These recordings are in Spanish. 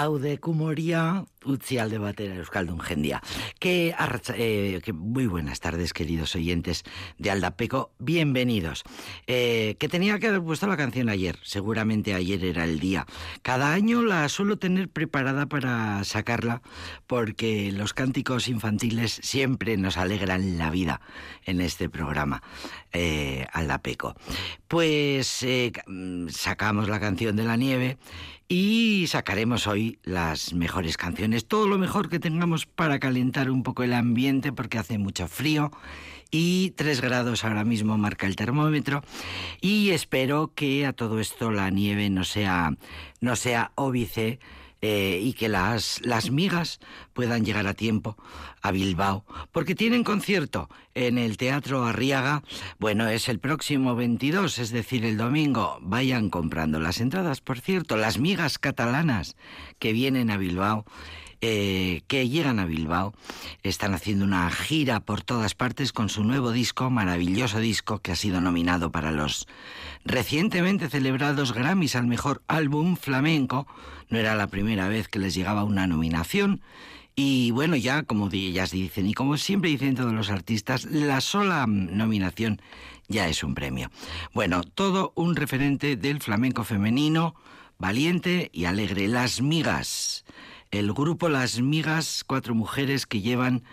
Aude Cumoria, utzi batera Euskaldun Gendia. Que, eh, muy buenas tardes, queridos oyentes de Aldapeco, bienvenidos. Eh, que tenía que haber puesto la canción ayer, seguramente ayer era el día. Cada año la suelo tener preparada para sacarla, porque los cánticos infantiles siempre nos alegran la vida en este programa, eh, Aldapeco. Pues eh, sacamos la canción de la nieve y sacaremos hoy las mejores canciones, todo lo mejor que tengamos para calentar un poco el ambiente porque hace mucho frío y 3 grados ahora mismo marca el termómetro. Y espero que a todo esto la nieve no sea no sea óbice eh, y que las, las migas puedan llegar a tiempo a Bilbao, porque tienen concierto en el Teatro Arriaga. Bueno, es el próximo 22, es decir, el domingo. Vayan comprando las entradas, por cierto, las migas catalanas que vienen a Bilbao. Eh, que llegan a Bilbao, están haciendo una gira por todas partes con su nuevo disco, maravilloso disco que ha sido nominado para los recientemente celebrados Grammys al mejor álbum flamenco. No era la primera vez que les llegaba una nominación. Y bueno, ya como ellas dicen, y como siempre dicen todos los artistas, la sola nominación ya es un premio. Bueno, todo un referente del flamenco femenino, valiente y alegre. Las migas el grupo Las Migas, cuatro mujeres que llevan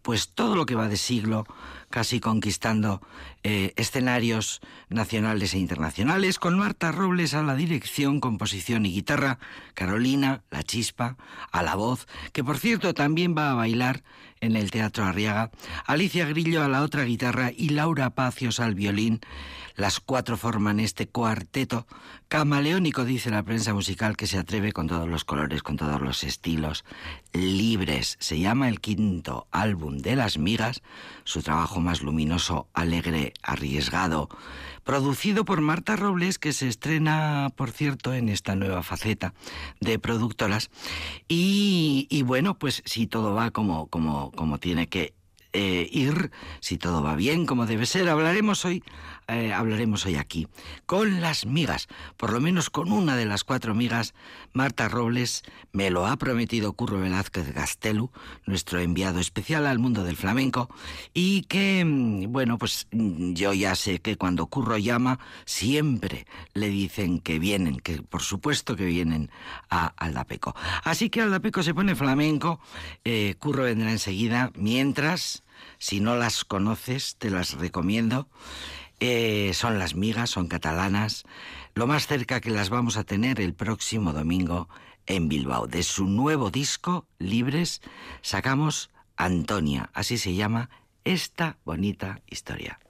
pues todo lo que va de siglo, casi conquistando eh, escenarios nacionales e internacionales, con Marta Robles a la dirección, composición y guitarra, Carolina, la chispa, a la voz, que por cierto también va a bailar en el Teatro Arriaga, Alicia Grillo a la otra guitarra y Laura Pacios al violín. Las cuatro forman este cuarteto camaleónico, dice la prensa musical, que se atreve con todos los colores, con todos los estilos, libres. Se llama el quinto álbum de Las Migas, su trabajo más luminoso, alegre, arriesgado, producido por Marta Robles, que se estrena, por cierto, en esta nueva faceta de productoras. Y, bueno, pues si todo va como, como, como tiene que eh, ir, si todo va bien, como debe ser. Hablaremos hoy, eh, hablaremos hoy aquí con las migas, por lo menos con una de las cuatro migas. Marta Robles me lo ha prometido Curro Velázquez Gastelu, nuestro enviado especial al mundo del flamenco, y que, mm, bueno, pues mm, yo ya sé que cuando Curro llama, siempre le dicen que vienen, que por supuesto que vienen a Aldapeco. Así que Aldapeco se pone flamenco, eh, Curro vendrá enseguida, mientras si no las conoces, te las recomiendo. Eh, son las migas, son catalanas. Lo más cerca que las vamos a tener el próximo domingo en Bilbao. De su nuevo disco, Libres, sacamos Antonia. Así se llama esta bonita historia.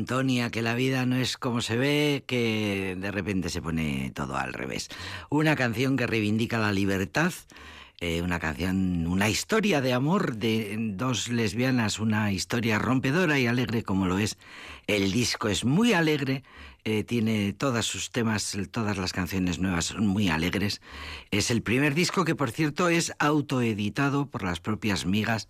Antonia, que la vida no es como se ve, que de repente se pone todo al revés. Una canción que reivindica la libertad, eh, una canción, una historia de amor de dos lesbianas, una historia rompedora y alegre como lo es. El disco es muy alegre, eh, tiene todos sus temas, todas las canciones nuevas son muy alegres. Es el primer disco que, por cierto, es autoeditado por las propias migas.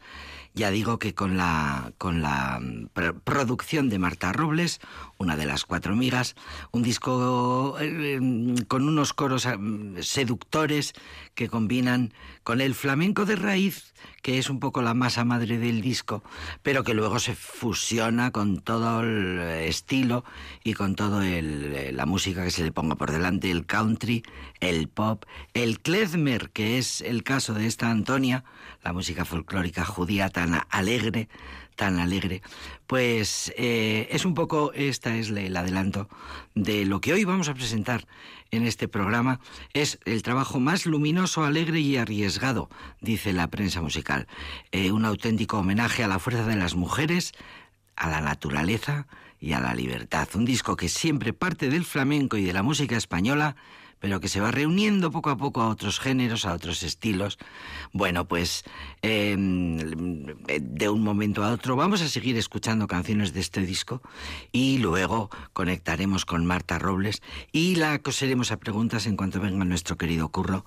Ya digo que con la, con la mm, pro- producción de Marta Robles, una de las cuatro migas, un disco eh, mm, con unos coros mm, seductores que combinan con el flamenco de raíz, que es un poco la masa madre del disco, pero que luego se fusiona con todo el estilo y con todo el, eh, la música que se le ponga por delante, el country, el pop, el klezmer, que es el caso de esta Antonia, la música folclórica judía tan alegre, tan alegre, pues eh, es un poco, esta es el adelanto de lo que hoy vamos a presentar en este programa. Es el trabajo más luminoso, alegre y arriesgado, dice la prensa musical. Eh, un auténtico homenaje a la fuerza de las mujeres, a la naturaleza y a la libertad. Un disco que siempre parte del flamenco y de la música española, pero que se va reuniendo poco a poco a otros géneros, a otros estilos. Bueno, pues eh, de un momento a otro vamos a seguir escuchando canciones de este disco y luego conectaremos con Marta Robles y la coseremos a preguntas en cuanto venga nuestro querido Curro.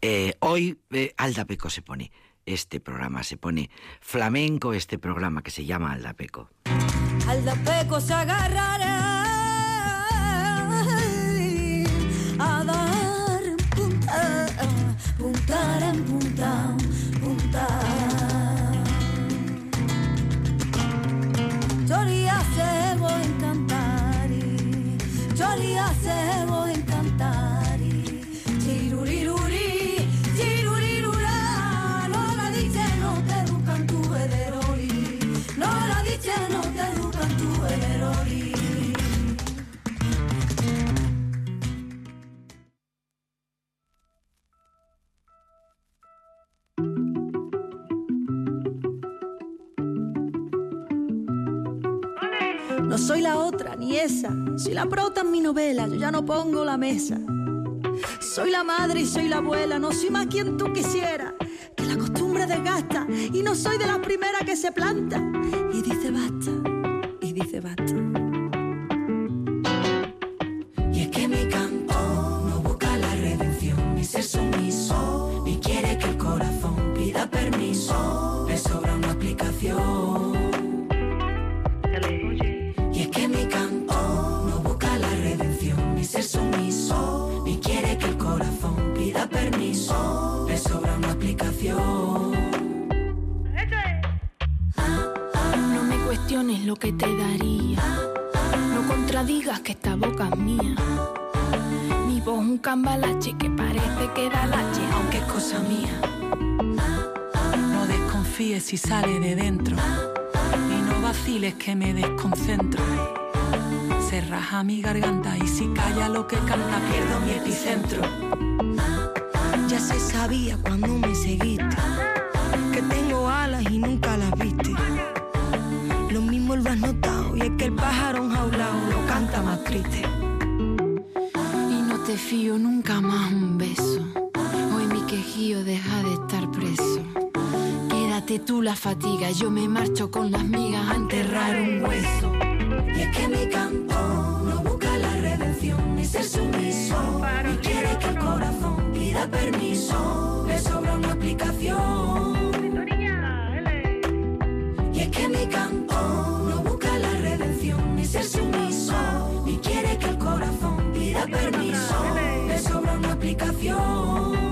Eh, hoy eh, Aldapeco se pone. Este programa se pone flamenco, este programa que se llama Aldapeco. Aldapeco se agarrará Ang. Soy la otra ni esa, soy la prota en mi novela, yo ya no pongo la mesa. Soy la madre y soy la abuela, no soy más quien tú quisieras. Que la costumbre desgasta y no soy de las primeras que se planta. Y dice basta, y dice basta. Lo que te daría. No contradigas que esta boca es mía. Mi voz un cambalache que parece que da lache, aunque es cosa mía. No desconfíes si sale de dentro y no vaciles que me desconcentro. Se raja mi garganta y si calla lo que canta pierdo mi epicentro. Ya se sabía cuando me seguiste que tengo alas y nunca las viste. Y más triste. fío nunca más un beso. Hoy mi quejío deja de estar preso. Quédate tú la fatiga, yo me marcho con las migas a enterrar un hueso. Y es que mi canto no busca la redención ni ser sumiso. Y quiere que el corazón pida permiso. Le sobra una aplicación. Y es que mi canto permiso. Le sobra una aplicación.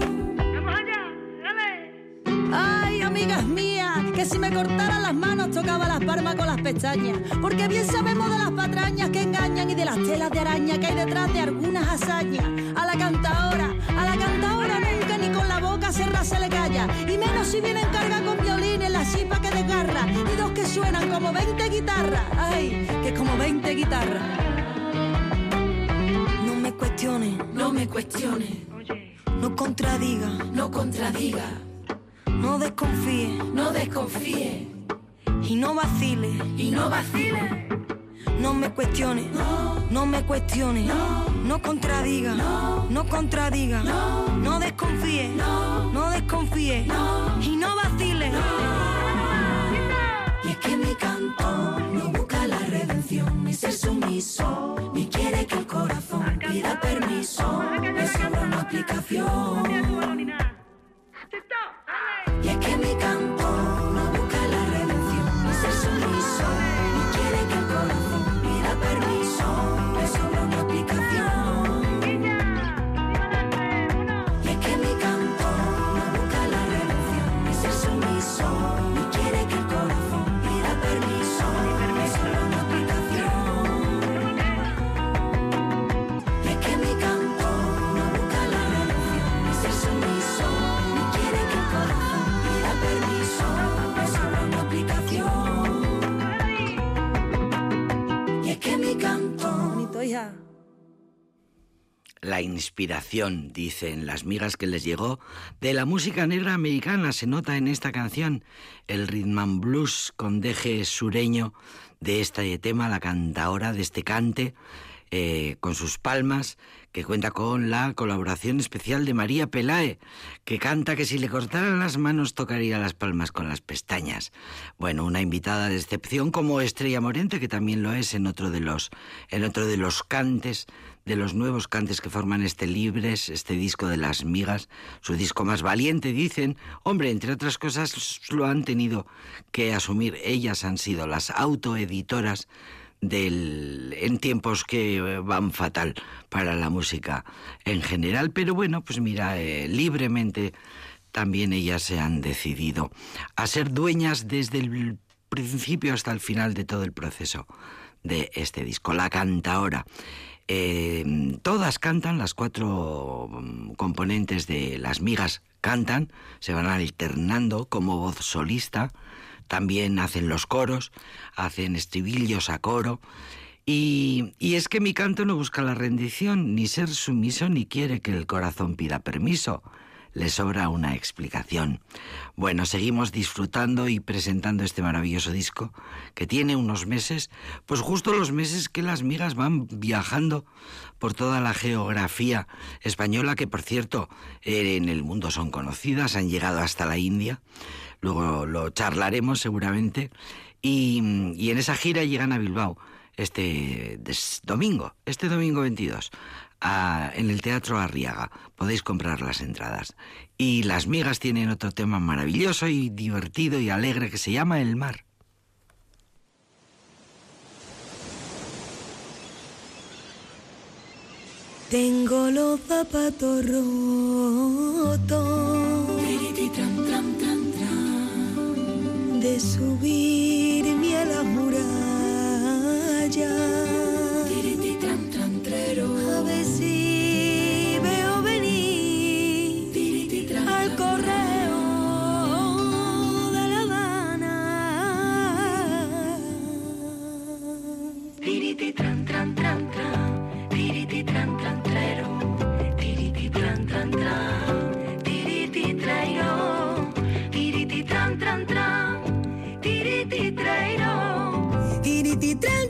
Ay, amigas mías, que si me cortaran las manos tocaba las palmas con las pestañas. Porque bien sabemos de las patrañas que engañan y de las telas de araña que hay detrás de algunas hazañas. A la cantadora, a la cantadora nunca ni con la boca cerrada se le calla. Y menos si viene en carga con violines, la chipa que desgarra. Y dos que suenan como 20 guitarras. Ay, que como 20 guitarras. No me cuestiones, No me cuestiones, no contradiga, no contradiga, no desconfíe no desconfíe. y no vacile. y no vacile. No me cuestione, no. me cuestione, no. Contradiga, no. contradiga, no. Desconfíe, no. desconfíe. Y no vacile. Y es que mi canto no busca la redención ni ser sumiso, ni el pida permiso. Le sobra una aplicación. Y es que mi canto no busca la redención ni ser sumiso, ni quiere que el corazón pida permiso. La inspiración, dicen las migas que les llegó, de la música negra americana se nota en esta canción, el rhythm and blues con deje sureño de este tema, la cantaora de este cante, eh, con sus palmas, que cuenta con la colaboración especial de María Pelae, que canta que si le cortaran las manos tocaría las palmas con las pestañas. Bueno, una invitada de excepción como Estrella Morente, que también lo es en otro de los, en otro de los cantes, de los nuevos cantes que forman este Libres, este disco de las migas, su disco más valiente, dicen. Hombre, entre otras cosas, lo han tenido que asumir. Ellas han sido las autoeditoras del, en tiempos que van fatal para la música en general, pero bueno, pues mira, eh, libremente también ellas se han decidido a ser dueñas desde el principio hasta el final de todo el proceso de este disco, La Cantaora. Eh, todas cantan, las cuatro mm, componentes de las migas cantan, se van alternando como voz solista, también hacen los coros, hacen estribillos a coro. Y, y, es que mi canto no busca la rendición, ni ser sumiso, ni quiere que el corazón pida permiso. Le sobra una explicación. Bueno, seguimos disfrutando y presentando este maravilloso disco que tiene unos meses, pues justo los meses que las migas van viajando por toda la geografía española, que por cierto eh, en el mundo son conocidas, han llegado hasta la India. Luego lo charlaremos seguramente, y, y, en esa gira llegan a Bilbao este domingo, este domingo 22, en el Teatro Arriaga. Podéis comprar las entradas. Y las migas tienen otro tema maravilloso y divertido y alegre que se llama El mar. Tengo los zapatos rotos de subirme a la muralla. Tiriti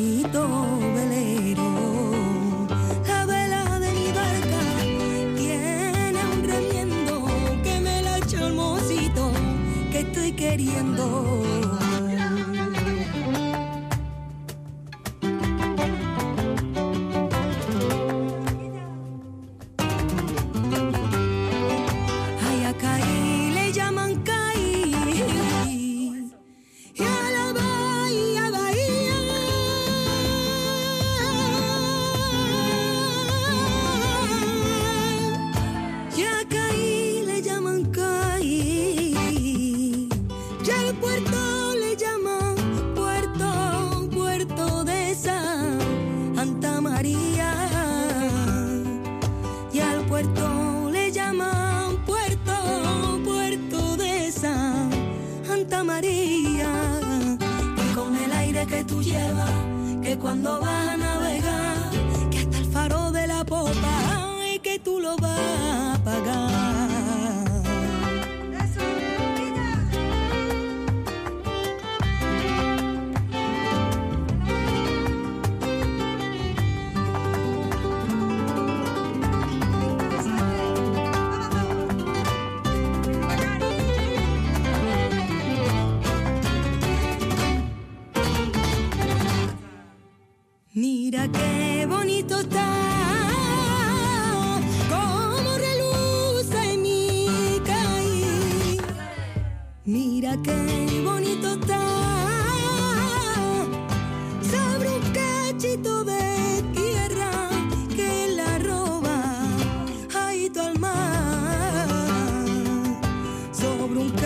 barquito Sobre un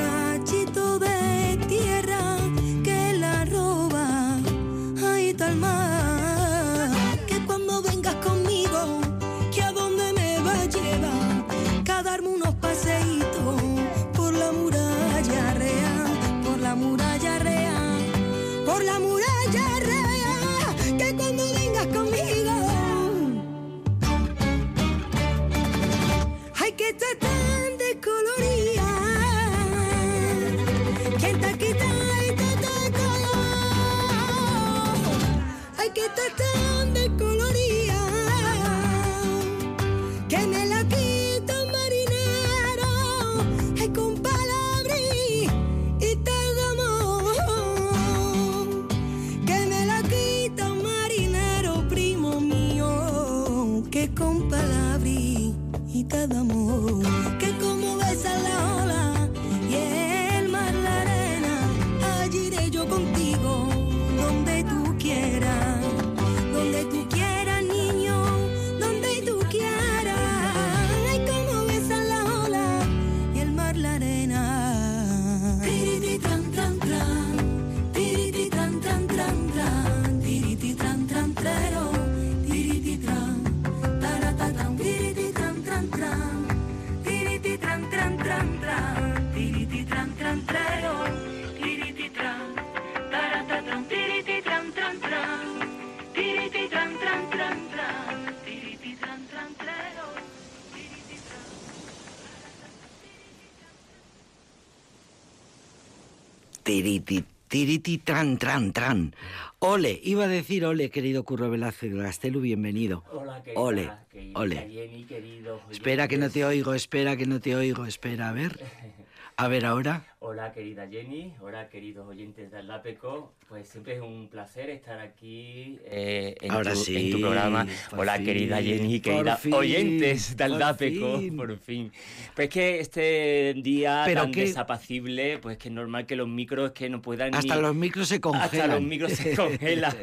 Tiriti, tiriti, tran, tran, tran. Ole, iba a decir ole, querido Curro Velázquez Gastelu, bienvenido. Hola, querida, Ole, querida ole. Jenny, queridos Espera que no te oigo, espera que no te oigo, espera, a ver. A ver ahora. Hola, querida Jenny. Hola, queridos oyentes de Aldapeco. Pues siempre es un placer estar aquí eh, en, Ahora tu, sí, en tu programa. por Hola, fin, querida Jenny, por queridas fin, oyentes de por Aldapeco. fin. Por fin. Pues que este día Pero tan que- desapacible, pues que es normal que los micros que no puedan Hasta ni... los micros se congelan. Hasta los micros se congelan.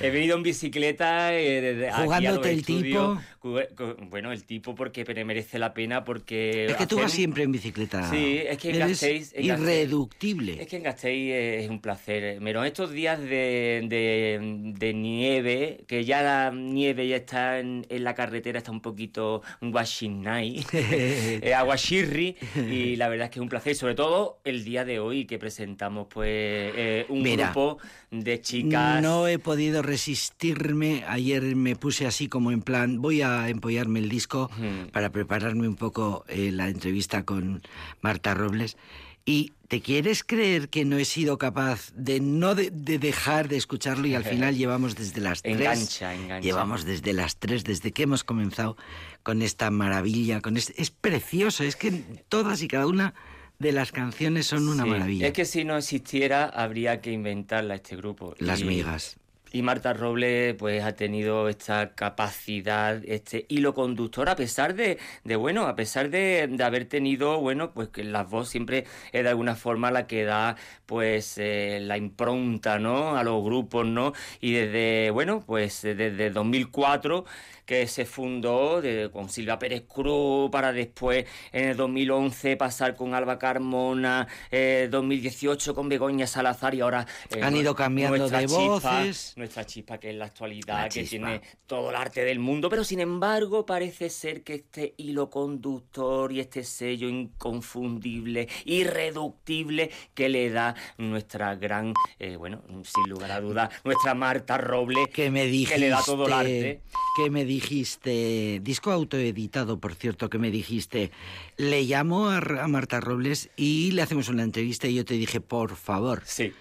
He venido en bicicleta eh, desde Jugándote el estudios. Cu- cu- Bueno, el tipo porque merece la pena porque... Es que tú hacer- vas siempre en bicicleta. Sí, es que en Eres Gasteiz- en Gasteiz- irreductible. Es que en Gasteiz es un placer. Pero estos días de, de- de nieve, que ya la nieve ya está en, en la carretera, está un poquito guachinay, eh, aguachirri, y la verdad es que es un placer. Sobre todo el día de hoy que presentamos pues eh, un Mira, grupo de chicas. No he podido resistirme. Ayer me puse así como en plan, voy a empollarme el disco para prepararme un poco eh, la entrevista con Marta Robles. ¿Y te quieres creer que no he sido capaz de no de, de dejar de escucharlo y al final llevamos desde las tres? Engancha, engancha. Llevamos desde las tres, desde que hemos comenzado con esta maravilla, con este, es precioso, es que todas y cada una de las canciones son una Sí, maravilla. Es que si no existiera, habría que inventarla este grupo. Las Y- migas. Y Marta Robles pues ha tenido esta capacidad, este hilo conductor, a pesar de, de bueno, a pesar de, de haber tenido, bueno, pues que la voz siempre es de alguna forma la que da pues eh, la impronta, ¿no? A los grupos, ¿no? Y desde, bueno, pues eh, desde 2004 que se fundó de- con Silvia Pérez Cruz para después en el 2011 pasar con Alba Carmona, eh, 2018 con Begoña Salazar y ahora eh, Han ido cambiando de voces. Nuestra chispa que es la actualidad, La que tiene todo el arte del mundo, pero sin embargo parece ser que este hilo conductor y este sello inconfundible, irreductible que le da nuestra gran, eh, bueno, sin lugar a dudas, nuestra Marta Robles, que me dijiste que le da todo el arte. que me dijiste disco autoeditado por cierto que me dijiste le llamo a, a Marta Robles y le hacemos una entrevista y yo te dije por favor Sí.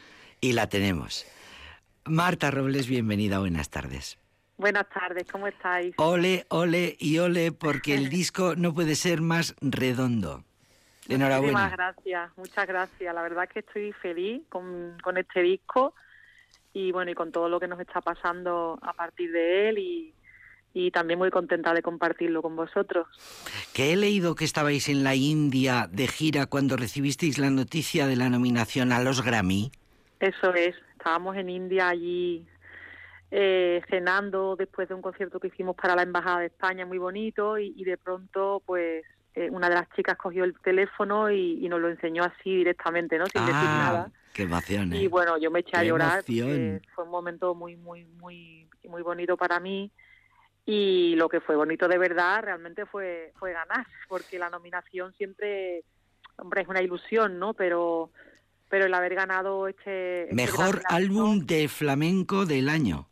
y la tenemos Marta Robles bienvenida buenas tardes Buenas tardes, ¿cómo estáis? ole ole y ole porque el disco no puede ser más redondo enhorabuena gracias, muchas gracias. La verdad es que estoy feliz con, con este disco y bueno, y con todo lo que nos está pasando a partir de él y, y también muy contenta de compartirlo con vosotros. que he leído que estabais en la India de gira cuando recibisteis la noticia de la nominación a los Grammy Eso es, estábamos en India allí eh, cenando después de un concierto que hicimos para la Embajada de España, muy bonito, y, y de pronto pues eh, una de las chicas cogió el teléfono y, y nos lo enseñó así directamente, ¿no? Sin decir nada. ah qué emoción ¿eh? Y bueno, yo me eché a llorar. Fue un momento muy, muy, muy, muy bonito para mí. Y lo que fue bonito de verdad realmente fue, fue ganar, porque la nominación siempre, hombre, es una ilusión, ¿no? Pero, pero el haber ganado este. este Mejor álbum de flamenco del año.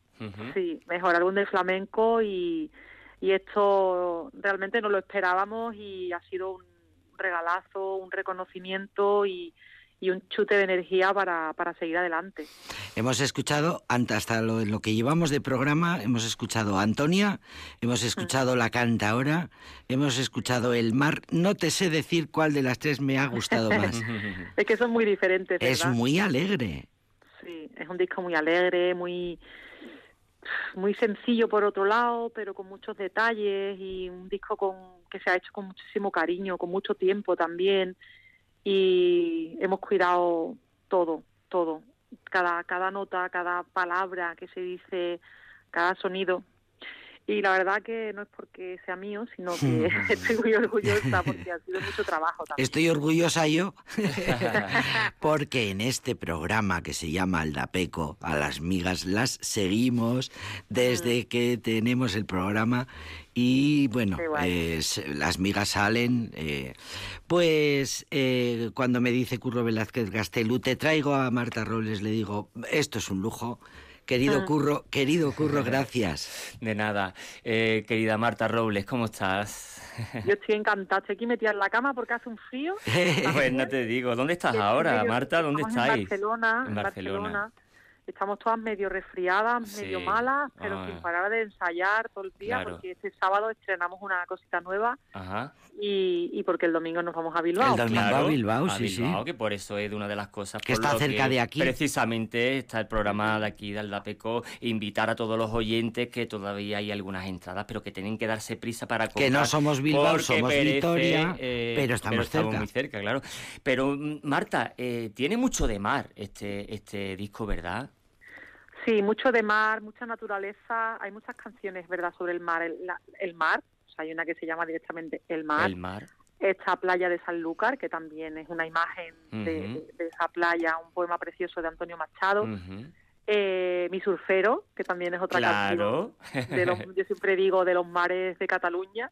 Sí, mejor álbum de flamenco y, y esto realmente no lo esperábamos y ha sido un regalazo, un reconocimiento y, y un chute de energía para, para seguir adelante. Hemos escuchado, hasta lo, lo que llevamos de programa, hemos escuchado a Antonia, hemos escuchado La Canta Ahora, hemos escuchado El Mar. No te sé decir cuál de las tres me ha gustado más. Es que son muy diferentes, ¿verdad? es muy alegre. Sí, es un disco muy alegre, muy muy sencillo por otro lado, pero con muchos detalles y un disco con que se ha hecho con muchísimo cariño, con mucho tiempo también y hemos cuidado todo, todo, cada cada nota, cada palabra que se dice, cada sonido. Y la verdad que no es porque sea mío, sino que estoy muy orgullosa porque ha sido mucho trabajo también. Estoy orgullosa yo porque en este programa que se llama Aldapeco, a las migas las seguimos desde que tenemos el programa y bueno, eh, las migas salen. eh, pues eh, cuando me dice Curro Velázquez Gastelú, te traigo a Marta Robles, le digo, esto es un lujo. Querido Ah. Curro, querido Curro, gracias. De nada. Eh, querida Marta Robles, ¿cómo estás? Yo estoy encantada, estoy aquí metida en la cama porque hace un frío. pues no te digo, ¿dónde estás ahora, medio- Marta? ¿Dónde estamos estáis? En Barcelona, En Barcelona. Barcelona. Estamos todas medio resfriadas, Sí. medio malas, pero Ay. sin parar de ensayar todo el día, Claro. porque este sábado estrenamos una cosita nueva Ajá. Y, y porque el domingo nos vamos a Bilbao. El domingo. a Bilbao, sí, sí. Bilbao, que por eso es de una de las cosas Que por está lo cerca que de aquí. Precisamente está el programa de aquí de Aldapeco, invitar a todos los oyentes que todavía hay algunas entradas, pero que tienen que darse prisa para comprar. Que no somos Bilbao, somos perece, Vitoria, eh, pero estamos cerca. muy cerca, claro. Pero mm, Marta, eh, tiene mucho de mar este este disco, ¿verdad? Sí, mucho de mar, mucha naturaleza, hay muchas canciones, ¿verdad?, sobre el mar. El, la- el mar, hay una que se llama directamente El mar. El mar. Esta playa de Sanlúcar, que también es una imagen de, Ujú. de- de esa playa, un poema precioso de Antonio Machado. Eh, Mi surfero, que también es otra Claro. canción. De los, yo siempre digo de los mares de Cataluña.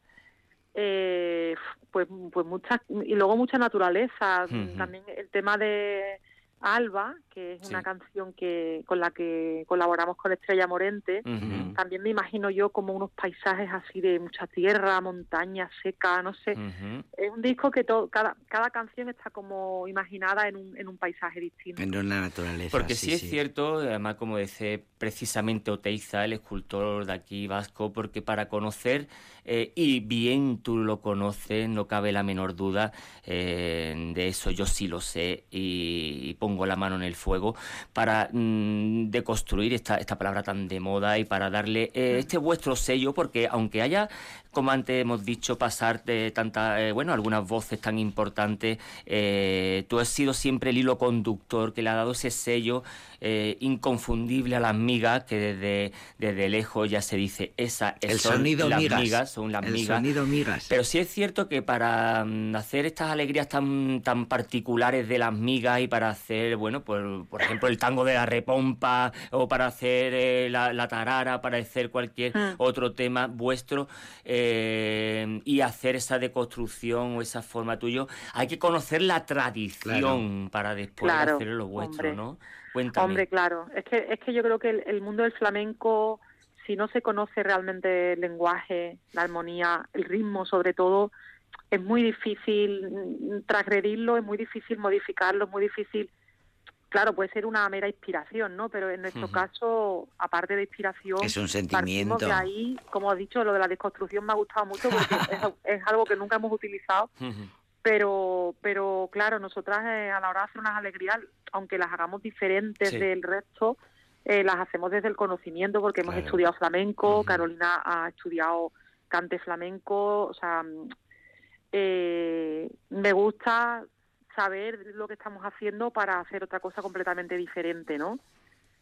Eh, pues, pues muchas, y luego mucha naturaleza. También el tema de Alba, que es Sí. una canción que con la que colaboramos con Estrella Morente, Ujú. también me imagino yo como unos paisajes así de mucha tierra, montaña seca, no sé. Ujú. Es un disco que todo, cada, cada canción está como imaginada en un, en un paisaje distinto. En una naturaleza. Porque sí, es cierto, además como dice precisamente Oteiza, el escultor de aquí vasco, porque para conocer, eh, y bien tú lo conoces, no cabe la menor duda, eh, de eso yo sí lo sé y, y pongo la mano en el fuego, para mm, deconstruir esta, esta palabra tan de moda y para darle eh, este vuestro sello, porque aunque haya, como antes hemos dicho, pasar de tanta, eh, bueno, algunas voces tan importantes, eh, tú has sido siempre el hilo conductor que le ha dado ese sello eh, inconfundible a las migas, que desde, desde lejos ya se dice, esa El son sonido las migas. son las el migas. sonido migas. Pero sí es cierto que para mm, hacer estas alegrías tan, tan particulares de las migas y para hacer, bueno, pues, por ejemplo, el tango de la repompa o para hacer eh, la, la tarara, para hacer cualquier Mm. otro tema vuestro eh, y hacer esa deconstrucción o esa forma tuyo, hay que conocer la tradición para después Claro, hacer lo vuestro, hombre. ¿no? Cuéntame. Hombre, claro. Es que, es que yo creo que el, el mundo del flamenco, si no se conoce realmente el lenguaje, la armonía, el ritmo sobre todo, es muy difícil mm, transgredirlo, es muy difícil modificarlo, es muy difícil... Claro, puede ser una mera inspiración, ¿no? Pero en nuestro Ujú. caso, aparte de inspiración, Es un sentimiento. de ahí, como has dicho, lo de la desconstrucción me ha gustado mucho porque es, es algo que nunca hemos utilizado pero pero claro nosotras eh, a la hora de hacer unas alegrías aunque las hagamos diferentes Sí. del resto eh, las hacemos desde el conocimiento porque hemos Claro. estudiado flamenco. Carolina ha estudiado cante flamenco o sea mm, eh, me gusta saber lo que estamos haciendo para hacer otra cosa completamente diferente no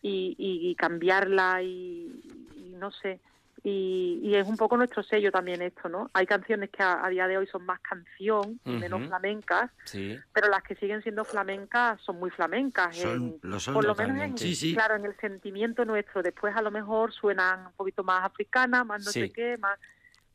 y, y- y cambiarla y, y no sé y, y es un poco nuestro sello también esto, ¿no? Hay canciones que a, a día de hoy son más canción y menos flamencas, Sí. pero las que siguen siendo flamencas son muy flamencas. Son- en- lo son por lo menos en. Sí, sí. claro, en el sentimiento nuestro. Después a lo mejor suenan un poquito más africanas, más no Sí. sé qué, más,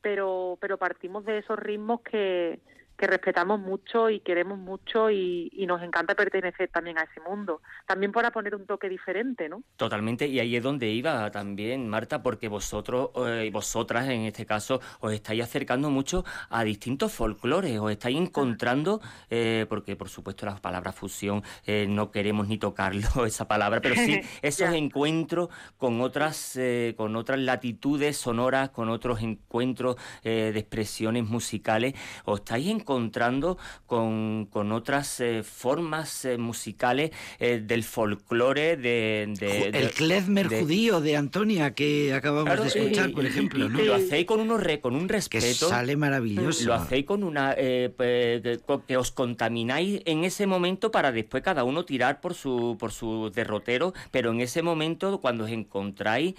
pero pero partimos de esos ritmos que, que respetamos mucho y queremos mucho y, y nos encanta pertenecer también a ese mundo. También para poner un toque diferente, ¿no? Totalmente, y ahí es donde iba también, Marta, porque vosotros eh, y vosotras en este caso os estáis acercando mucho a distintos folclores, os estáis encontrando, eh, porque por supuesto la palabra fusión eh, no queremos ni tocarlo esa palabra, pero sí esos encuentros con otras, eh, con otras latitudes sonoras, con otros encuentros eh, de expresiones musicales, os estáis encontrando con, con otras eh, formas eh, musicales eh, del folclore de, de- de- el klezmer de- judío de Antonia que acabamos Claro, de escuchar, y- por ejemplo, y- ¿no? y lo hacéis con unos re- con un Que respeto. sale maravilloso. Lo hacéis con una eh, pe- que, que os contamináis en ese momento para después cada uno tirar por su por su derrotero, pero en ese momento cuando os encontráis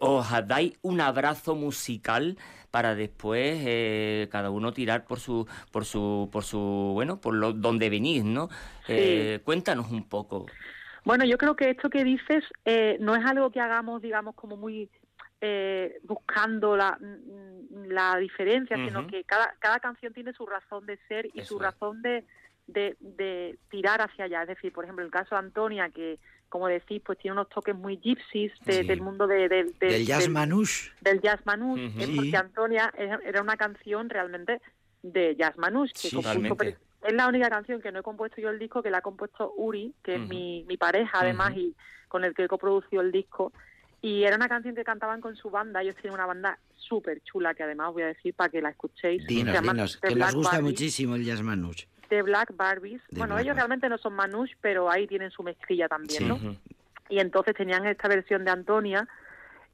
os dais un abrazo musical para después eh, cada uno tirar por su por su por su bueno por lo donde venís, ¿no? Eh, cuéntanos un poco. Bueno, yo creo que esto que dices eh, no es algo que hagamos, digamos, como muy eh, buscando la, mm, la diferencia, sino que cada, cada canción tiene su razón de ser y Eso su razón de, de, de tirar hacia allá. Es decir, por ejemplo, el caso de Antonia, que, como decís, pues tiene unos toques muy gypsies de- Sí. del mundo de, de- de- Del jazz del- manouche. del jazz manouche, Sí. porque Antonia era una canción realmente de jazz manouche. Que Sí, compuso es la única canción que no he compuesto yo el disco, que la ha compuesto Uri, que es mi, mi pareja además y con el que he coproducido el disco. Y era una canción que cantaban con su banda. Ellos tienen una banda súper chula que además voy a decir para que la escuchéis. Dinos, dinos, que nos gusta muchísimo el jazz manouche. The Black Barbies. The bueno, Black ellos Bar- realmente no son manouche, pero ahí tienen su mezclilla también, Sí. ¿no? Y entonces tenían esta versión de Antonia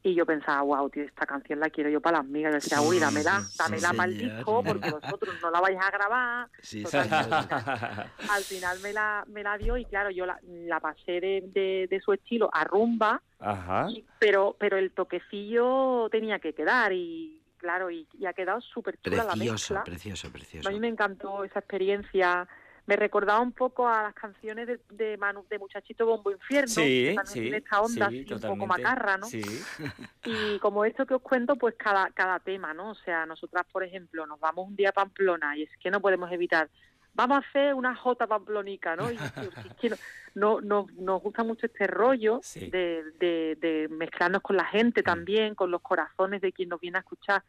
y yo pensaba, wow, tío, esta canción la quiero yo para las migas. Yo decía, uy, dámela, sí, dámela sí, para el disco porque vosotros no la vais a grabar. Sí, Total, señor. Al final me la, me la dio y claro, yo la, la pasé de, de, de su estilo a rumba, Ajá. y- pero, pero el toquecillo tenía que quedar y claro, y, y ha quedado súper chula la Precioso, mezcla. precioso, precioso. A mí me encantó esa experiencia. Me recordaba un poco a las canciones de, de, Manu- de Muchachito Bombo Infierno, Sí, que también sí, tiene esta onda sí, así un poco totalmente. macarra, ¿no? Sí. Y como esto que os cuento, pues cada, cada tema, ¿no? O sea, nosotras, por ejemplo, nos vamos un día a Pamplona y es que no podemos evitar vamos a hacer una jota pamplonica, ¿no? Y es que no, no, no- nos gusta mucho este rollo Sí. de, de, de mezclarnos con la gente también, con los corazones de quien nos viene a escuchar.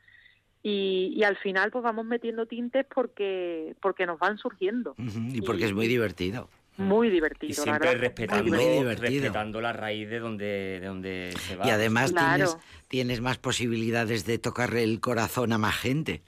Y, y al final pues vamos metiendo tintes porque porque nos van surgiendo. Y porque es muy divertido. Muy divertido, Y siempre respetando, Muy divertido. respetando la raíz de donde, de donde se va. Y además Claro. tienes, tienes más posibilidades de tocarle el corazón a más gente.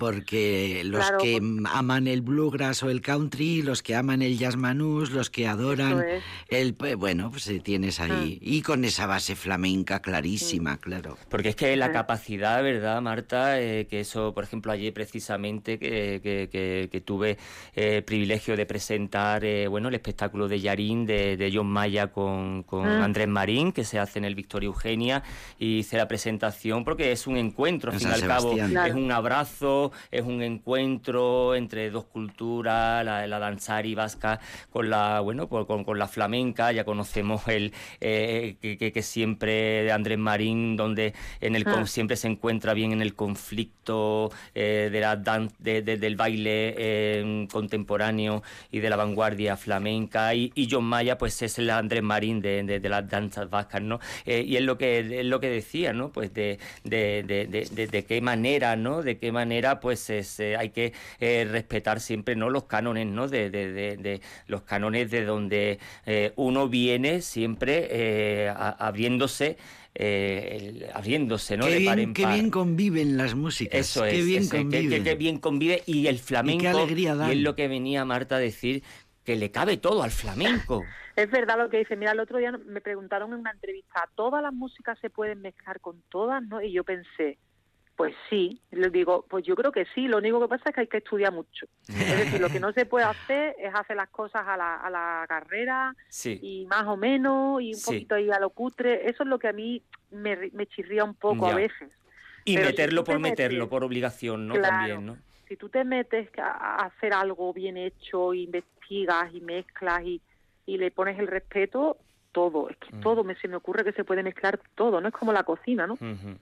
Porque los Claro, que aman el bluegrass o el country, los que aman el jazz manús, los que adoran es. el... pues, Bueno, pues eh, tienes ahí... Y con esa base flamenca clarísima, claro. Porque es que la capacidad, ¿verdad, Marta? Eh, que eso, por ejemplo, ayer precisamente que, que- que- que tuve eh, el privilegio de presentar eh, bueno, el espectáculo de Yarín de, de John Maya con, con Ah. Andrés Marín, que se hace en el Victoria Eugenia, y hice la presentación porque es un encuentro, al En fin y al cabo. Claro. es un abrazo, es un encuentro entre dos culturas, la, la danzari vasca con la, bueno, pues con, con la flamenca, ya conocemos el eh, que, que- que siempre de Andrés Marín, donde en el con- Ah. siempre se encuentra bien en el conflicto eh, de la dan- de- de- del baile eh, contemporáneo y de la vanguardia flamenca. Y, y John Maya pues es el Andrés Marín de, de- las danzas vascas no y es lo que es lo que decía no pues de- de- de- de qué manera no de qué manera pues es, eh, hay que eh, respetar siempre no los cánones no de, de- de- de los cánones de donde eh, uno viene siempre eh, a- abriéndose eh, el- abriéndose no qué, de par bien, en qué par. bien conviven las músicas. Eso es, qué bien eso conviven. que bien convive y el flamenco alegría y dan. es lo que venía Marta a decir que le cabe todo al flamenco. Es verdad lo que dice. Mira, el otro día me preguntaron en una entrevista, ¿todas las músicas se pueden mezclar con todas? ¿no? Y yo pensé, pues sí. Les digo, pues yo creo que sí. Lo único que pasa es que hay que estudiar mucho. Es decir, lo que no se puede hacer es hacer las cosas a la, a la carrera Sí. y más o menos y un Sí. poquito ahí a lo cutre. Eso es lo que a mí me, chirría un poco Ya. a veces. Y Pero meterlo por meterlo, por obligación, ¿no? Claro. También, ¿no? Si tú te metes a hacer algo bien hecho, investigas y mezclas y, y le pones el respeto, todo, es que Mm. todo, me, se me ocurre que se puede mezclar todo, no es como la cocina, ¿no?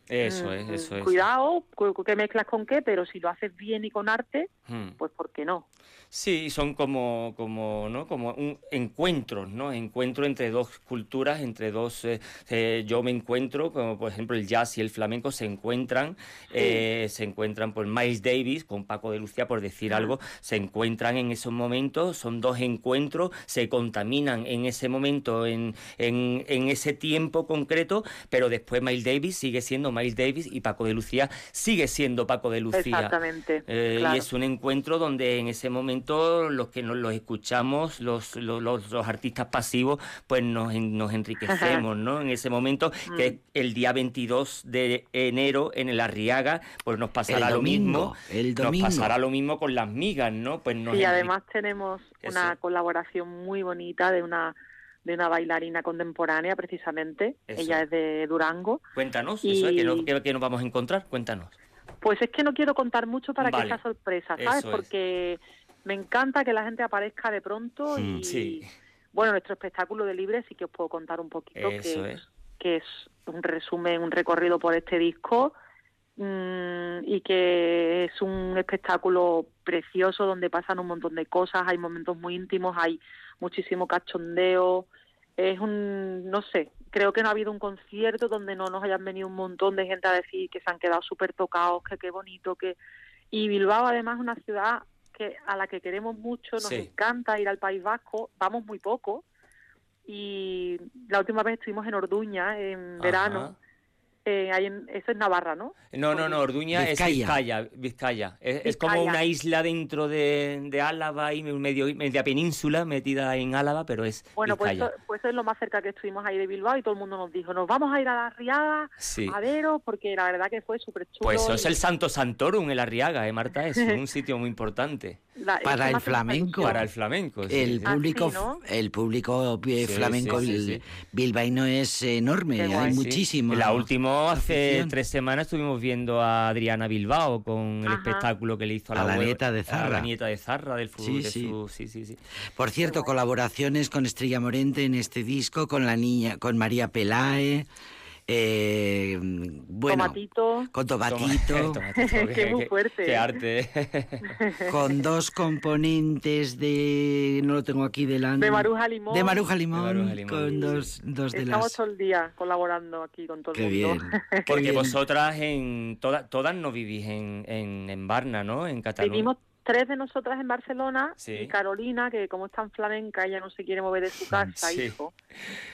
Eso Mm, es, eso es. Cuidado, cu- cu- que mezclas con qué, pero si lo haces bien y con arte, Mm. pues ¿por qué no? Sí, son como, como, ¿no? como un encuentros, ¿no? Encuentro entre dos culturas, entre dos... eh, eh, yo me encuentro, como por ejemplo el jazz y el flamenco se encuentran, eh, se encuentran por Miles Davis con Paco de Lucía, por decir algo, se encuentran en esos momentos, son dos encuentros, se contaminan en ese momento, en, en, en ese tiempo concreto, pero después Miles Davis sigue siendo Miles Davis y Paco de Lucía sigue siendo Paco de Lucía. Exactamente, Eh, claro. Y es un encuentro donde en ese momento los que nos los escuchamos, los, los, los- los artistas pasivos, pues nos, en- nos enriquecemos, ¿no? En ese momento, Mm. que el día 22 de enero en el Arriaga, pues nos pasará El lo mismo. el domingo. Nos pasará lo mismo con las migas, ¿no? Pues nos Y además tenemos una Eso. colaboración muy bonita de una de una bailarina contemporánea precisamente, Eso. ella es de Durango. Cuéntanos, Y- eso, ¿qué, no- qué- qué nos vamos a encontrar? Cuéntanos. Pues es que no quiero contar mucho para Vale. que sea sorpresa, ¿sabes? Eso es. Porque me encanta que la gente aparezca de pronto y Mm, sí. bueno, nuestro espectáculo de libre sí que os puedo contar un poquito Eso que, es. que es un resumen, un recorrido por este disco mm, y que es un espectáculo precioso donde pasan un montón de cosas, hay momentos muy íntimos, hay muchísimo cachondeo, es un, no sé, creo que no ha habido un concierto donde no nos hayan venido un montón de gente a decir que se han quedado súper tocados, que qué bonito, que... Y Bilbao además es una ciudad que a la que queremos mucho, nos Sí. encanta ir al País Vasco, vamos muy poco, y la última vez estuvimos en Orduña en verano, Ajá. Eh, ahí en- eso es Navarra, ¿no? No, no, no, Orduña Vizcaya. es Vizcaya, Vizcaya. Es, es como una isla dentro de, de Álava y medio, media península metida en Álava, pero es Bueno, pues Vizcaya. eso, pues eso es lo más cerca que estuvimos ahí de Bilbao y todo el mundo nos dijo, nos vamos a ir a la Riaga, Sí. a porque la verdad que fue súper chulo. Pues eso es el Santo Santorum, el Arriaga, ¿eh, Marta? Es un sitio muy importante la- para el flamenco. para el flamenco. sí, El sí. Ah, sí, público, ¿no? el público eh, Sí, flamenco sí, sí, bil- sí. bilbaíno es enorme, hay muchísimo. La última, hace afición. tres semanas estuvimos viendo a Adriana Bilbao con el Ajá. espectáculo que le hizo a la, A la web- nieta de A Zarra. la nieta de Zarra del fútbol. Sí, de sí. su- sí, sí, sí. Por cierto, colaboraciones con Estrella Morente en este disco, con la niña, con María Pelae, eh, bueno, Tomatito. con Toma- tomatito, tomatito, Que es muy fuerte, Qué arte. con dos componentes de, no lo tengo aquí delante. De maruja limón. De maruja limón, De maruja limón. con dos, dos de Estamos las... todo el día colaborando aquí con todo Qué el mundo. bien. qué Porque bien. vosotras en todas todas no vivís en, en, en Varna, ¿no? En Cataluña. Vivimos tres de nosotras en Barcelona Sí. y Carolina, que como es tan flamenca, ella no se quiere mover de su casa, Sí. hijo,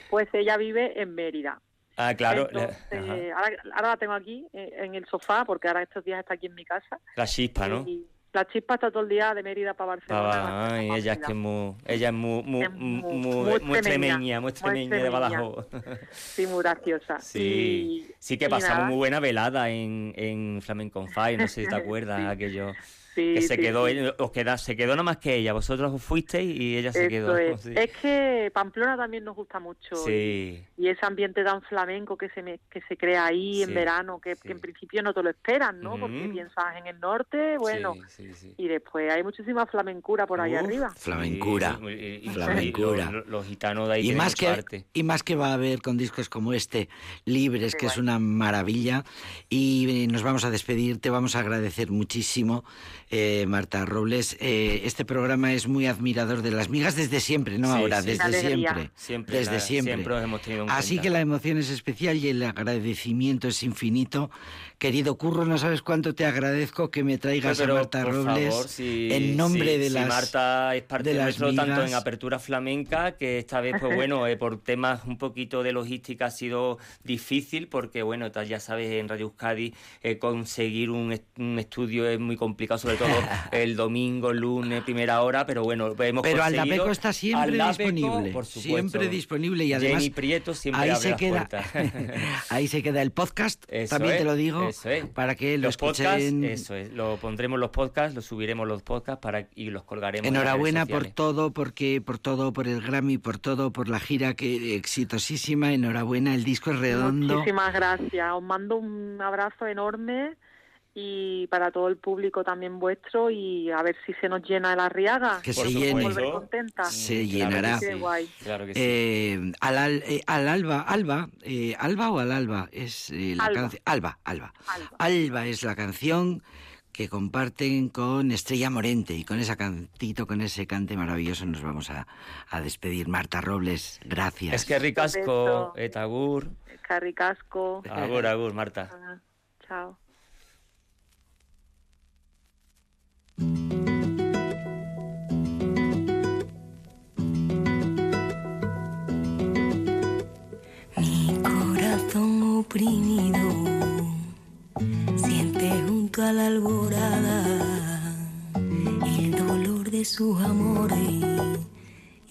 pues ella vive en Mérida. Ah, claro. la- Entonces, ajá. ahora, ahora la tengo aquí eh, en el sofá, porque ahora estos días está aquí en mi casa. La chispa, ¿no? Y la chispa está todo el día de Mérida para Barcelona. Ah, ay, Barcelona, ella es que es muy, ella es muy, muy, Es muy- muy, muy extremeña, muy extremeña de. Badajoz. Sí, muy graciosa. Sí, Y- sí que pasamos nada. muy buena velada en, en Flamenco Fire, no sé si te acuerdas, Sí. aquello Sí, que se sí, quedó, sí. os queda, se quedó nada más que ella, vosotros os fuisteis y ella se Eso quedó. es. sí. Es que Pamplona también nos gusta mucho. Sí. Y ese ambiente tan flamenco que se me- que se crea ahí Sí, en verano, que, sí. que en principio no te lo esperan, ¿no? Porque piensas en el norte, bueno, Sí, sí, sí. y después hay muchísima flamencura por allá arriba. Flamencura. sí, y- y- y- Flamencura. Los, los gitanos de ahí Y más, que, arte. y más que va a haber con discos como este, libres, que es una maravilla. Y eh, nos vamos a despedir, te vamos a agradecer muchísimo, eh, Marta Robles. Eh, este programa es muy admirador de las migas desde siempre, no Sí, ahora, sí. desde siempre. Siempre, desde la- siempre. siempre os hemos tenido en Así cuenta. que la emoción es especial y el agradecimiento es infinito. Querido Curro, no sabes cuánto te agradezco que me traigas Pero, a Marta por Robles favor, si- en nombre si- de si las... Marta es parte de nuestro tanto migas. en apertura flamenca que esta vez pues bueno eh, por temas un poquito de logística ha sido difícil porque bueno ya sabes en Radio Euskadi eh, conseguir un, est- un estudio es muy complicado sobre todo el domingo lunes primera hora pero bueno hemos Pero conseguido Aldapeco está siempre Aldapeco, disponible. por supuesto. Siempre disponible y además Jenny Prieto siempre ahí abre se las queda ahí se queda el podcast Eso también es, te lo digo eso es. para que lo los podcasts, escuchen eso es, lo pondremos los podcasts, los subiremos los podcasts para y los colgaremos. en las enhorabuena redes por todo porque por todo por el Grammy por todo por la gira que exitosísima enhorabuena el disco es redondo Muchísimas gracias. Os mando un abrazo enorme y para todo el público también vuestro y a ver si se nos llena el Arriaga. Que se llene. Contenta. Se llenará. que sí, guay. Claro que sí. Eh, al, al- eh, al alba, alba, eh, alba o al alba es eh, la Alba. canción. Alba, alba. Alba. Alba es la canción que comparten con Estrella Morente y con ese cantito, con ese cante maravilloso nos vamos a, a despedir. Marta Robles, gracias. es que ricasco, etagur, Carricasco. agur, agur, Marta. Ah, Chao. Junto a la alborada el dolor de sus amores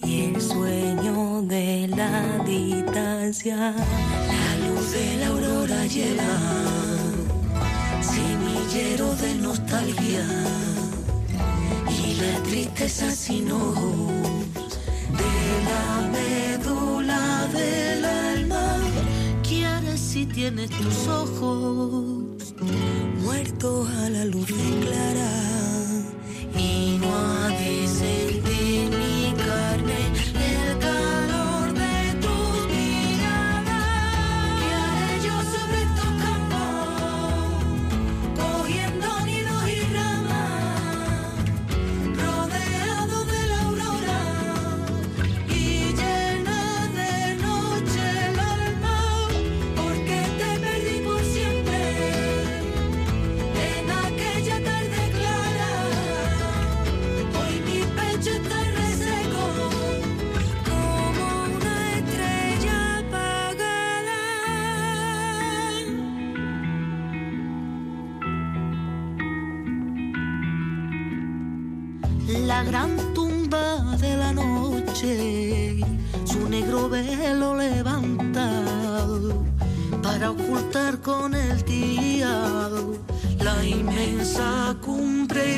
y el sueño de la distancia. La luz de la aurora lleva semillero de nostalgia y la tristeza sin ojos de la médula del alma. ¿Quieres si tienes tus ojos a la luz clara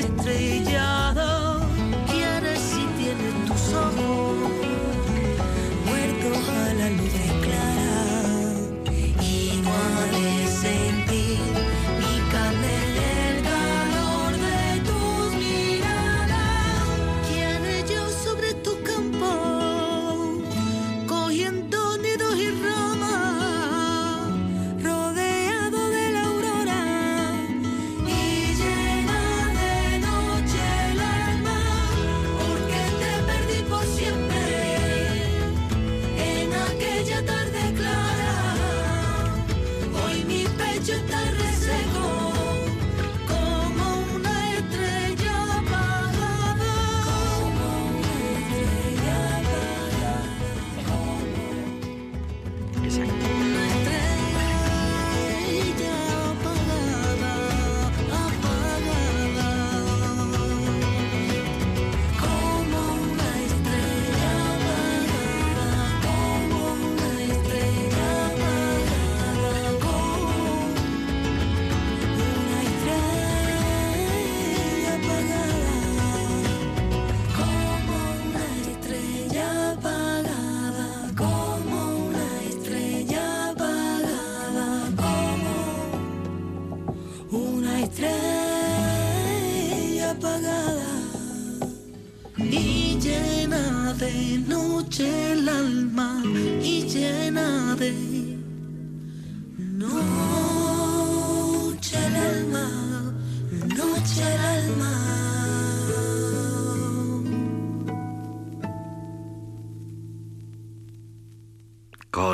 estrellas.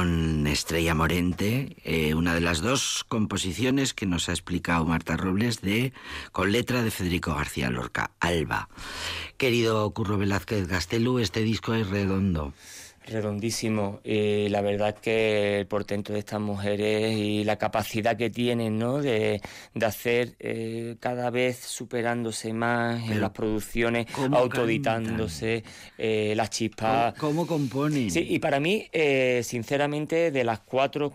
Estrella Morente, eh, una de las dos composiciones que nos ha explicado Marta Robles de con letra de Federico García Lorca, Alba. Querido Curro Velázquez Gastelu, este disco es redondo. Redondísimo. Y la verdad que el portento de estas mujeres y la capacidad que tienen, ¿no? De, de hacer eh, cada vez superándose más en las producciones, ¿cómo autoditándose, eh, las chispas. ¿Cómo, cómo componen? Sí, y para mí, eh, sinceramente, de las cuatro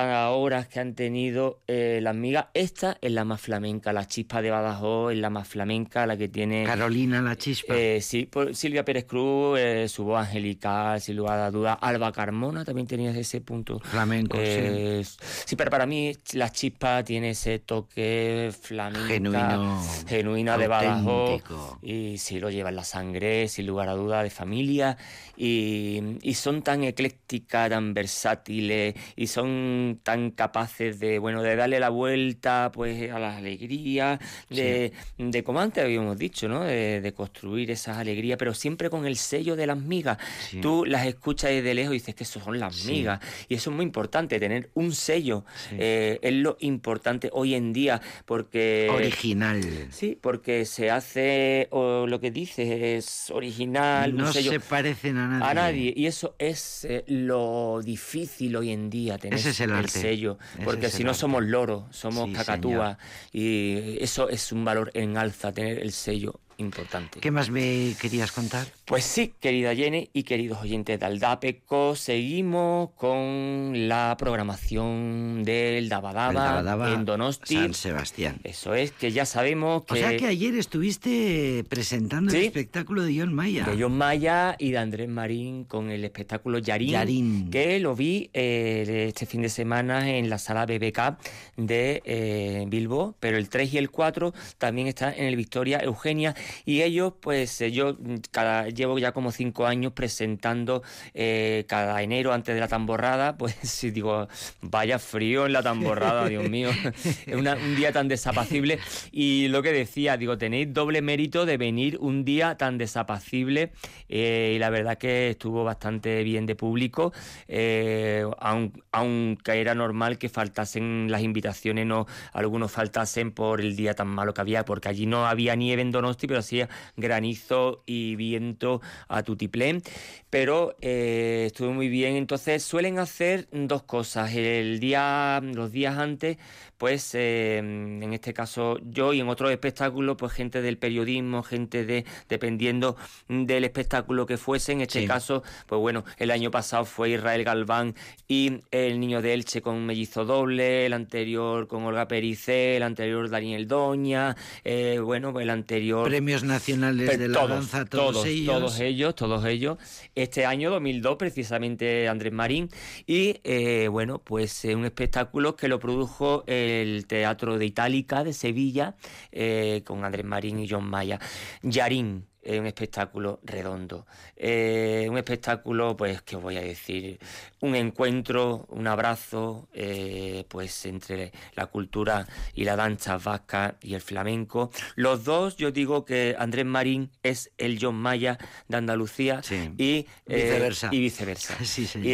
cantadoras que han tenido eh, las migas, esta es la más flamenca, la chispa de Badajoz es la más flamenca, la que tiene... Carolina La Chispa. Eh, sí, por Silvia Pérez Cruz, eh, su voz angelical, sin lugar a duda. Alba Carmona también tenía ese punto. Flamenco, Eh, sí. pero para mí la chispa tiene ese toque flamenca, Genuino, genuina de Badajoz. Y sí lo lleva en la sangre, sin lugar a duda, de familia. Y, y son tan eclécticas, tan versátiles, y son tan capaces de, bueno, de darle la vuelta pues a las alegrías, de, de como antes habíamos dicho, ¿no? De, de construir esas alegrías, pero siempre con el sello de las migas. Sí. Tú las escuchas desde lejos y dices que eso son las Sí. migas. Y eso es muy importante, tener un sello. Eh, es lo importante hoy en día, porque... Original. Sí, porque se hace, o lo que dices es original, un No sello se parecen a nadie. a nadie. Y eso es eh, lo difícil hoy en día, tener Ese es el arte. sello. Porque si el no arte. somos loros, somos Sí, cacatúas. Y eso es un valor en alza, tener el sello importante. ¿Qué más me querías contar? Pues sí, querida Jenny y queridos oyentes de Aldapeco, seguimos con la programación del Dabadaba, Dabadaba en Donosti. San Sebastián. Eso es, que ya sabemos que... O sea que ayer estuviste presentando el espectáculo de John Maya. de John Maya y de Andrés Marín con el espectáculo Yarín, Yarín. que lo vi eh, este fin de semana en la sala BBK de eh, Bilbo, pero el 3 y el 4 también están en el Victoria Eugenia y ellos, pues eh, yo mm, cada, llevo ya como cinco años presentando eh, cada enero antes de la tamborrada, pues digo, vaya frío en la tamborrada, Dios mío, es una- un día tan desapacible. Y lo que decía, digo, tenéis doble mérito de venir un día tan desapacible eh, y la verdad que estuvo bastante bien de público, eh, aun- aunque era normal que faltasen las invitaciones, no algunos faltasen por el día tan malo que había, porque allí no había nieve en Donosti, pero hacía granizo y viento a tutiplén, pero eh, estuvo muy bien. Entonces suelen hacer dos cosas. El día, los días antes, pues eh, en este caso yo y en otros espectáculos, pues gente del periodismo, gente de, dependiendo del espectáculo que fuese, en este Sí. caso, pues bueno, el año pasado fue Israel Galván y el niño de Elche con mellizo doble, el anterior con Olga Pericé, el anterior Daniel Doña, eh, bueno, el anterior... Premios nacionales Pero de la danza, todos, ellos. Todos ellos, todos ellos. Este año 2002, precisamente Andrés Marín. Y eh, bueno, pues un espectáculo que lo produjo el Teatro de Itálica de Sevilla eh, con Andrés Marín y John Maya. Yarín. Eh, un espectáculo redondo, Eh, un espectáculo, pues, ¿qué os voy a decir? Un encuentro, un abrazo, eh, pues, entre la cultura y la danza vasca y el flamenco. Los dos, yo digo que Andrés Marín es el John Maya de Andalucía Sí. y eh, Viceversa. y viceversa. Sí, señor.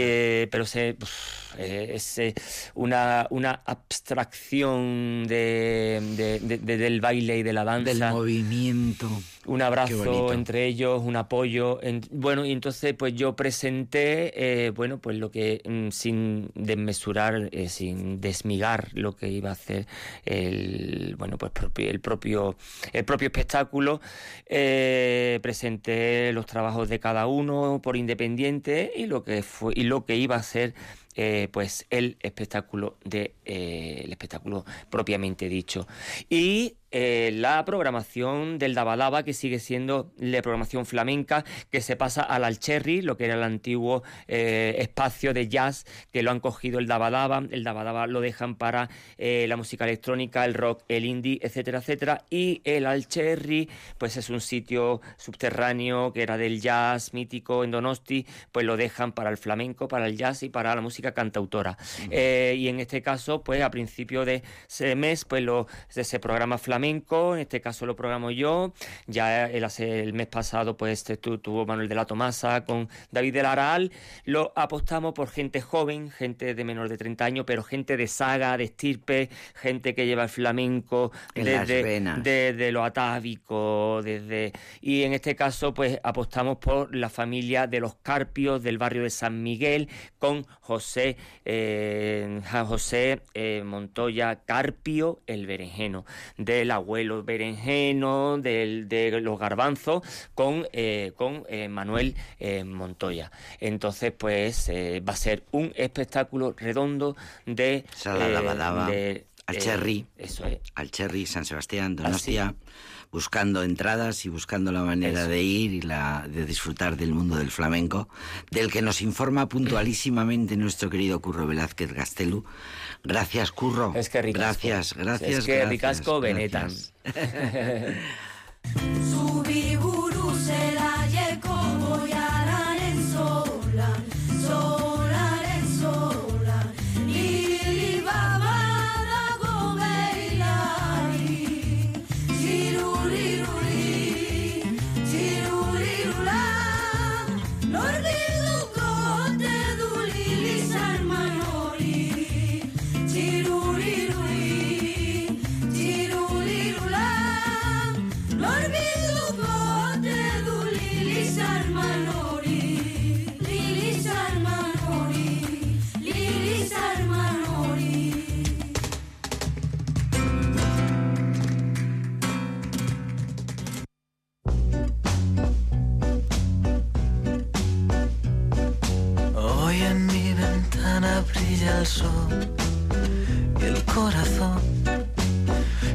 Pero se, es una, una abstracción de, de- de- de- del baile y de la danza Del movimiento. Un abrazo entre ellos, un apoyo. en- bueno, y entonces pues yo presenté, eh, bueno, pues lo que mm, sin desmesurar, eh, sin desmigar lo que iba a hacer el, bueno, pues propi- el propio, el propio espectáculo, eh, presenté los trabajos de cada uno por independiente y lo que fue y lo que iba a ser eh, pues el espectáculo de eh, el espectáculo propiamente dicho y eh, la programación del Dabadaba, que sigue siendo la programación flamenca, que se pasa al Alcherry, lo que era el antiguo eh, espacio de jazz, que lo han cogido el Dabadaba, el Dabadaba lo dejan para eh, la música electrónica, el rock, el indie, etcétera, etcétera, y el Alcherry, pues es un sitio subterráneo que era del jazz mítico en Donosti, pues lo dejan para el flamenco, para el jazz y para la música cantautora. Y en este caso, pues a principio de ese mes, pues lo, ese programa flamenco, en este caso lo programo yo, ya el, hace- el mes pasado, pues este, tu- tuvo Manuel de la Tomasa con David del Aral, lo apostamos por gente joven, gente de menor de 30 años, pero gente de saga, de estirpe, gente que lleva el flamenco desde, desde lo atávico, desde y en este caso pues apostamos por la familia de los Carpios del barrio de San Miguel con José eh, José eh, Montoya Carpio el berenjeno abuelo berenjeno del, de los garbanzos con eh, con eh, Manuel eh, Montoya. Entonces pues va a ser un espectáculo redondo de de, al Cherry. eso es. Al Cherry, San Sebastián, Donostia, buscando entradas y buscando la manera Eso. de ir y la de disfrutar del mundo del flamenco, del que nos informa puntualísimamente nuestro querido Curro Velázquez Gastelu. Gracias, Curro. Es que ricasco. Gracias, gracias. Es que gracias, ricasco benetan. sol y el corazón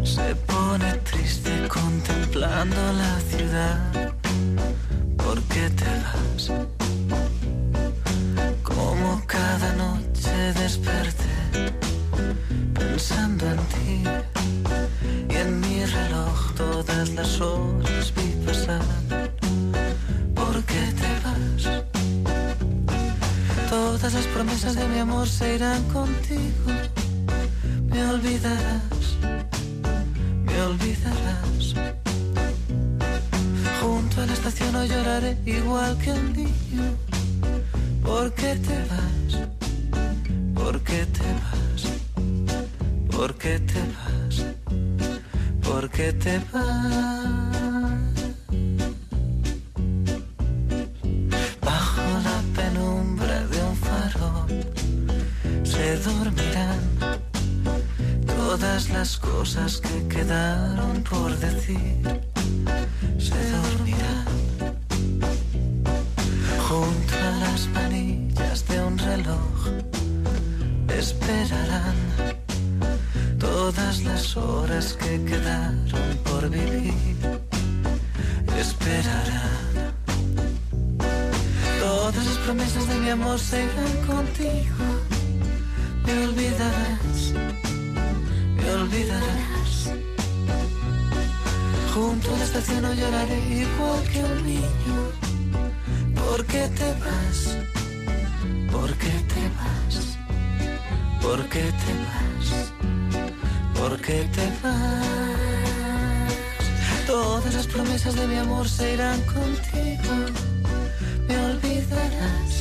se pone triste contemplando la ciudad. Junto a la estación no lloraré igual que un niño. ¿Por qué te vas? ¿Por qué te vas? ¿Por qué te vas? ¿Por qué te vas? Todas las promesas de mi amor se irán contigo. Me olvidarás,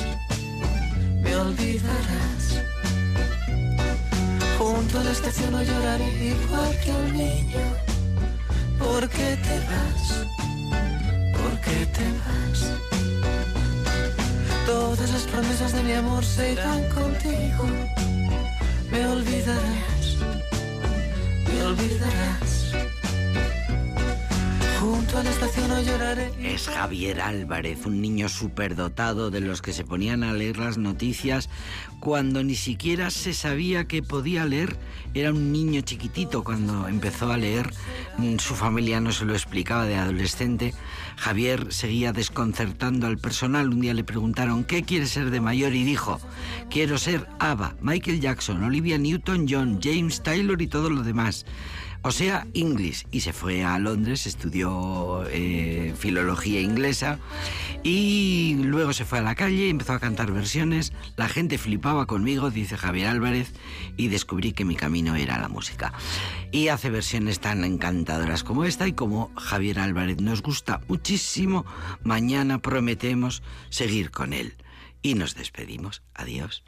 me olvidarás. Junto a la estación no lloraré igual que un niño. ¿Por qué te vas? ¿Por qué te vas? Todas las promesas de mi amor se irán contigo. Me olvidarás, me olvidarás. Es Javier Álvarez, un niño superdotado de los que se ponían a leer las noticias cuando ni siquiera se sabía que podía leer. Era un niño chiquitito cuando empezó a leer. Su familia no se lo explicaba de adolescente. Javier seguía desconcertando al personal. Un día le preguntaron ¿qué quiere ser de mayor? y dijo quiero ser Ava, Michael Jackson, Olivia Newton-John, James Taylor y todo lo demás. O sea, English. Y se fue a Londres, estudió eh, filología inglesa y luego se fue a la calle, empezó a cantar versiones. La gente flipaba conmigo, dice Javier Álvarez, y descubrí que mi camino era la música. Y hace versiones tan encantadoras como esta y como Javier Álvarez nos gusta muchísimo. Mañana prometemos seguir con él. Y nos despedimos. Adiós.